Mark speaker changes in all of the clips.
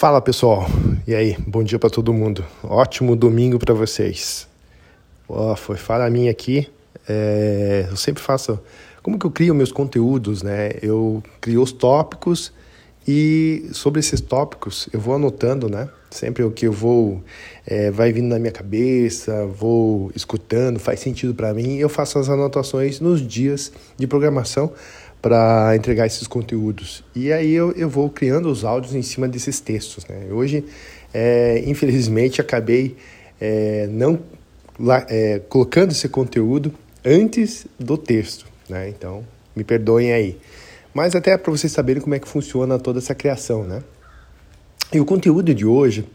Speaker 1: Fala pessoal, e aí? Bom dia para todo mundo. Ótimo domingo para vocês. Oh, foi fala minha aqui. É, eu sempre faço. Como que eu crio meus conteúdos, né? Eu crio os tópicos e sobre esses tópicos eu vou anotando, né? Sempre o que eu vou é, vai vindo na minha cabeça, vou escutando, faz sentido para mim. Eu faço as anotações nos dias de programação para entregar esses conteúdos. E aí eu, eu vou criando os áudios em cima desses textos. Né? Hoje, é, infelizmente, acabei é, não é, colocando esse conteúdo antes do texto. Né? Então, me perdoem aí. Mas até para vocês saberem como é que funciona toda essa criação. Né? E o conteúdo de hoje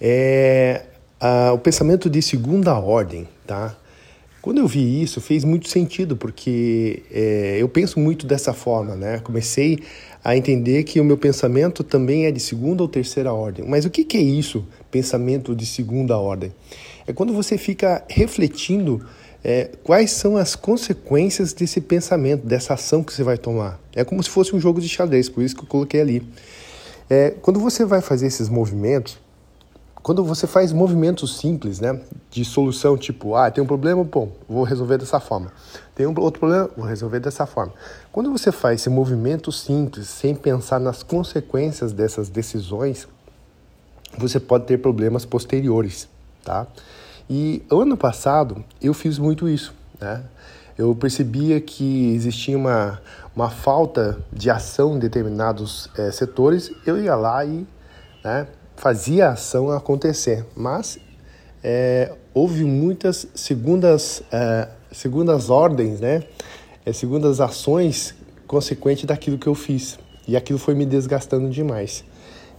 Speaker 1: é a, o pensamento de segunda ordem. Tá? Quando eu vi isso, fez muito sentido, porque é, eu penso muito dessa forma, né? Comecei a entender que o meu pensamento também é de segunda ou terceira ordem. Mas o que, que é isso, pensamento de segunda ordem? É quando você fica refletindo é, quais são as consequências desse pensamento, dessa ação que você vai tomar. É como se fosse um jogo de xadrez, por isso que eu coloquei ali. É, quando você vai fazer esses movimentos, quando você faz movimentos simples, né, de solução, tipo, ah, tem um problema, bom, vou resolver dessa forma. Tem um outro problema, vou resolver dessa forma. Quando você faz esse movimento simples, sem pensar nas consequências dessas decisões, você pode ter problemas posteriores, tá? E ano passado eu fiz muito isso, né? Eu percebia que existia uma, uma falta de ação em determinados é, setores, eu ia lá e né, fazia a ação acontecer, mas é, houve muitas segundas, é, segundas ordens, né? É, segundas ações consequentes daquilo que eu fiz. E aquilo foi me desgastando demais.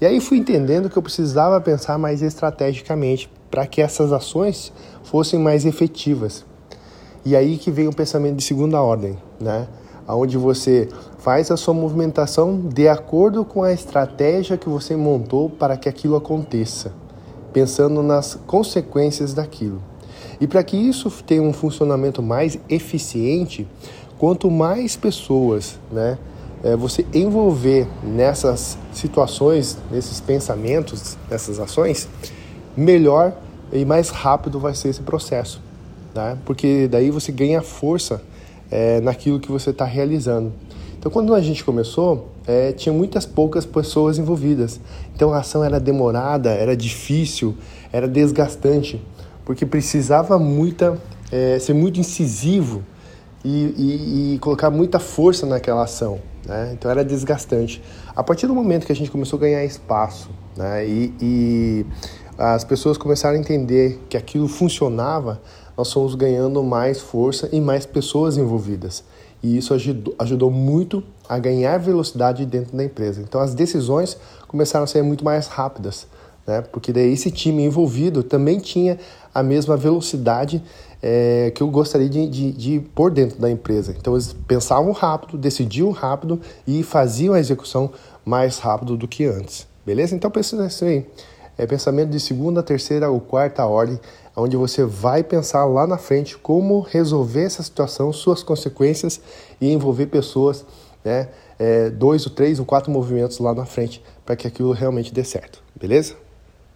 Speaker 1: E aí fui entendendo que eu precisava pensar mais estrategicamente para que essas ações fossem mais efetivas. E aí que vem o pensamento de segunda ordem, né? Onde você faz a sua movimentação de acordo com a estratégia que você montou para que aquilo aconteça, pensando nas consequências daquilo. E para que isso tenha um funcionamento mais eficiente, quanto mais pessoas né, é, você envolver nessas situações, nesses pensamentos, nessas ações, melhor e mais rápido vai ser esse processo. Né? Porque daí você ganha força é, naquilo que você está realizando. Então, quando a gente começou, é, tinha muitas poucas pessoas envolvidas. Então, a ação era demorada, era difícil, era desgastante, porque precisava muita, é, ser muito incisivo e, e, e, colocar muita força naquela ação. Né? Então, era desgastante. A partir do momento que a gente começou a ganhar espaço né? e, e as pessoas começaram a entender que aquilo funcionava, nós fomos ganhando mais força e mais pessoas envolvidas. E isso ajudou, ajudou muito a ganhar velocidade dentro da empresa. Então as decisões começaram a ser muito mais rápidas, né? porque daí esse time envolvido também tinha a mesma velocidade é, que eu gostaria de, de, de pôr dentro da empresa. Então eles pensavam rápido, decidiam rápido e faziam a execução mais rápido do que antes. Beleza? Então pensa assim aí. É pensamento de segunda, terceira ou quarta ordem onde você vai pensar lá na frente como resolver essa situação, suas consequências e envolver pessoas, né, é, dois ou três ou quatro movimentos lá na frente para que aquilo realmente dê certo, beleza?